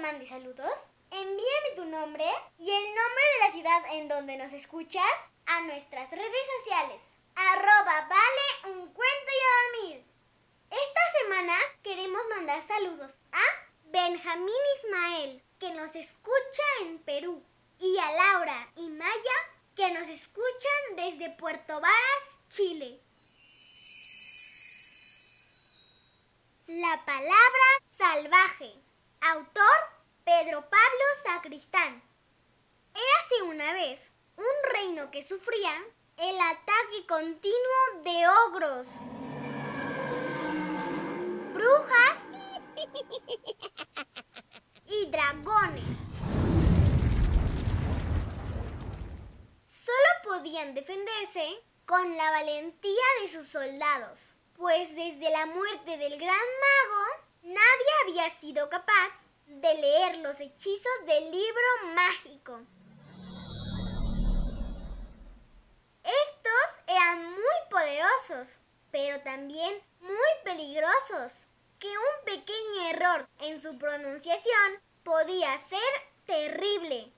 Mande saludos, envíame tu nombre y el nombre de la ciudad en donde nos escuchas a nuestras redes sociales. Arroba vale un cuento y a dormir. Esta semana queremos mandar saludos a Benjamín Ismael, que nos escucha en Perú, y a Laura y Maya, que nos escuchan desde Puerto Varas, Chile. La palabra salvaje. Autor Pedro Pablo Sacristán. Érase una vez un reino que sufría el ataque continuo de ogros, brujas y dragones. Solo podían defenderse con la valentía de sus soldados, pues desde la muerte del gran mago nadie había sido capaz de leer los hechizos del libro mágico. Estos eran muy poderosos, pero también muy peligrosos, que un pequeño error en su pronunciación podía ser terrible.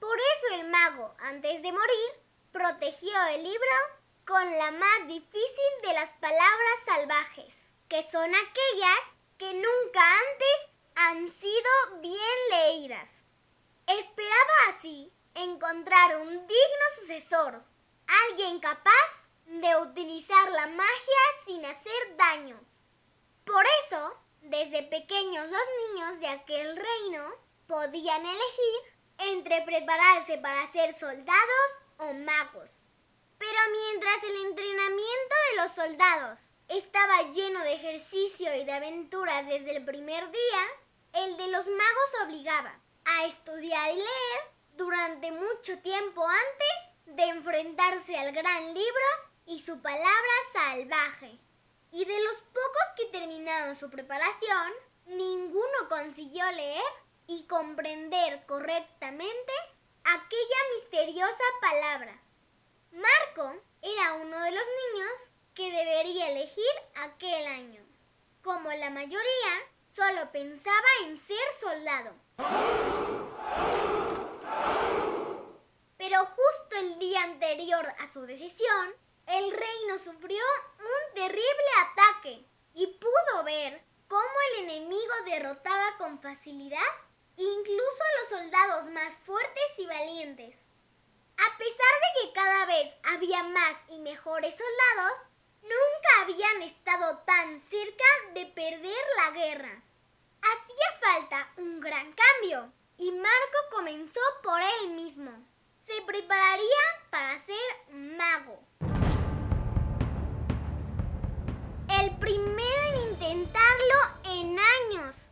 Por eso el mago, antes de morir, protegió el libro con la más difícil de las palabras salvajes, que son aquellas que nunca antes han sido bien leídas. Esperaba así encontrar un digno sucesor, alguien capaz de utilizar la magia sin hacer daño. Por eso, desde pequeños los niños de aquel reino podían elegir entre prepararse para ser soldados o magos. Pero mientras el entrenamiento de los soldados estaba lleno de ejercicio y de aventuras desde el primer día, el de los magos obligaba a estudiar y leer durante mucho tiempo antes de enfrentarse al gran libro y su palabra salvaje. Y de los pocos que terminaron su preparación, ninguno consiguió leer y comprender correctamente aquella misteriosa palabra. Marco era uno de los niños que debería elegir aquel año. Como la mayoría, solo pensaba en ser soldado. Pero justo el día anterior a su decisión, el reino sufrió un terrible ataque y pudo ver cómo el enemigo derrotaba con facilidad incluso a los soldados más fuertes y valientes. A pesar de que cada había más y mejores soldados, nunca habían estado tan cerca de perder la guerra. Hacía falta un gran cambio y Marco comenzó por él mismo. Se prepararía para ser mago. El primero en intentarlo en años.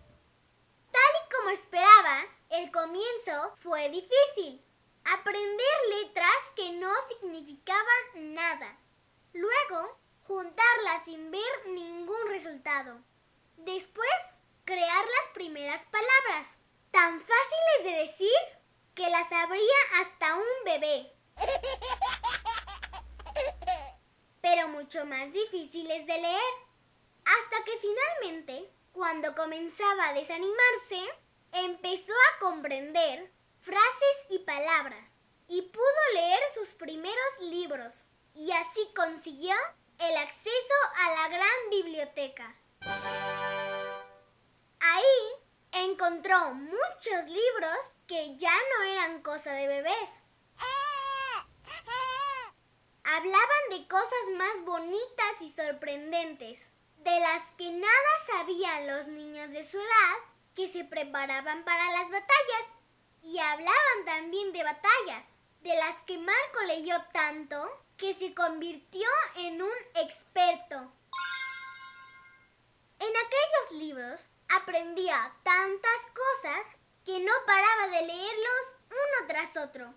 Tal y como esperaba, el comienzo fue difícil. Aprender letras que no significaban nada. Luego, juntarlas sin ver ningún resultado. Después, crear las primeras palabras, tan fáciles de decir que las sabría hasta un bebé. Pero mucho más difíciles de leer. Hasta que finalmente, cuando comenzaba a desanimarse, empezó a comprender frases y palabras y pudo leer sus primeros libros y así consiguió el acceso a la gran biblioteca. Ahí encontró muchos libros que ya no eran cosa de bebés. Hablaban de cosas más bonitas y sorprendentes, de las que nada sabían los niños de su edad que se preparaban para las batallas. Y hablaban también de batallas, de las que Marco leyó tanto que se convirtió en un experto. En aquella libros aprendía tantas cosas que no paraba de leerlos uno tras otro.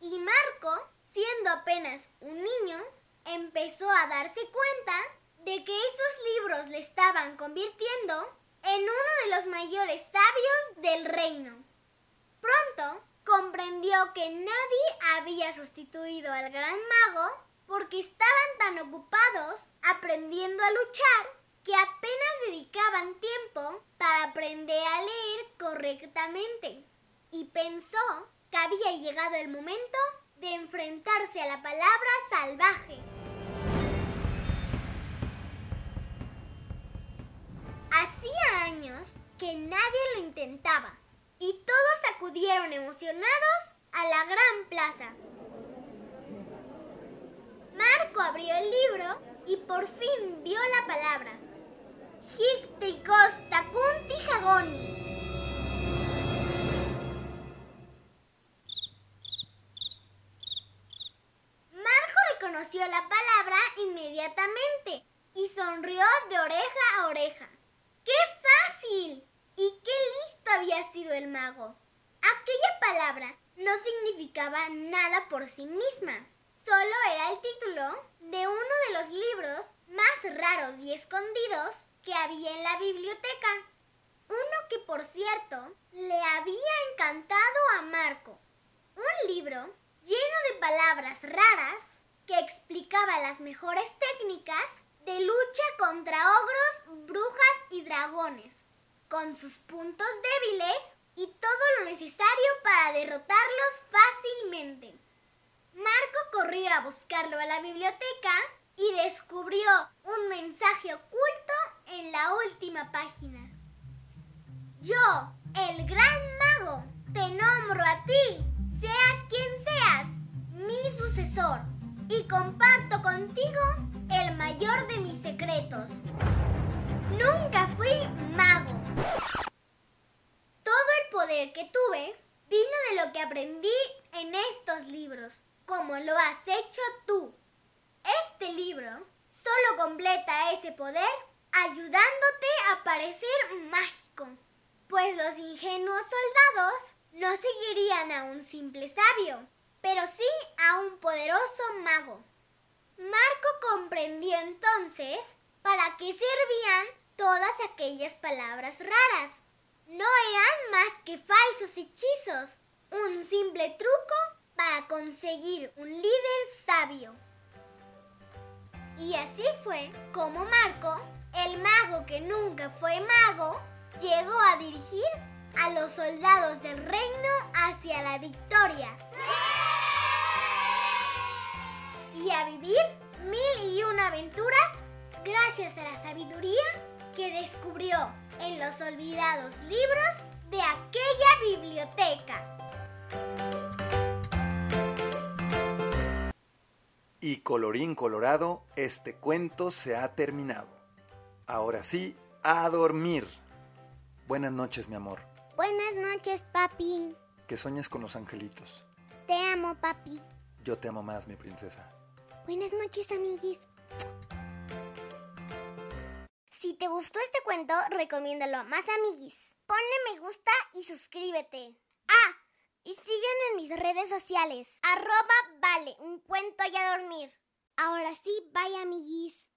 Y Marco, siendo apenas un niño, empezó a darse cuenta de que esos libros le estaban convirtiendo en uno de los mayores sabios del reino. Comprendió que nadie había sustituido al gran mago porque estaban tan ocupados aprendiendo a luchar que apenas dedicaban tiempo para aprender a leer correctamente y pensó que había llegado el momento de enfrentarse a la palabra salvaje. Hacía años que nadie lo intentaba y todos acudieron emocionados a la gran plaza. Marco abrió el libro y por fin vio la palabra. Hictricos tacunti jagoni. Marco reconoció la palabra inmediatamente y sonrió de oreja a oreja. ¡Qué fácil! ¿Y qué listo había sido el mago? Aquella palabra no significaba nada por sí misma. Solo era el título de uno de los libros más raros y escondidos que había en la biblioteca. Uno que, por cierto, le había encantado a Marco. Un libro lleno de palabras raras que explicaba las mejores técnicas de lucha contra ogros, brujas y dragones, con sus puntos débiles y todo lo necesario para derrotarlos fácilmente. Marco corrió a buscarlo a la biblioteca y descubrió un mensaje oculto en la última página. Yo, el gran mago, te nombro a ti, seas quien seas, mi sucesor, y comparto contigo el mayor de mis secretos. Nunca fui mago. Todo el poder que tuve vino de lo que aprendí en estos libros como lo has hecho tú. Este libro solo completa ese poder ayudándote a parecer mágico, pues los ingenuos soldados no seguirían a un simple sabio, pero sí a un poderoso mago. Marco comprendió entonces para qué servían todas aquellas palabras raras. No eran más que falsos hechizos, un simple truco para conseguir un líder sabio. Y así fue como Marco, el mago que nunca fue mago, llegó a dirigir a los soldados del reino hacia la victoria. Y a vivir mil y una aventuras gracias a la sabiduría que descubrió en los olvidados libros de aquella biblioteca. Y colorín colorado, este cuento se ha terminado. Ahora sí, a dormir. Buenas noches, mi amor. Buenas noches, papi. Que sueñes con los angelitos. Te amo, papi. Yo te amo más, mi princesa. Buenas noches, amiguis. Si te gustó este cuento, recomiéndalo a más amiguis. Ponle me gusta y suscríbete. Ah, y sígueme en mis redes sociales. Arroba vale, un cuento y a dormir. Ahora sí, bye amiguis.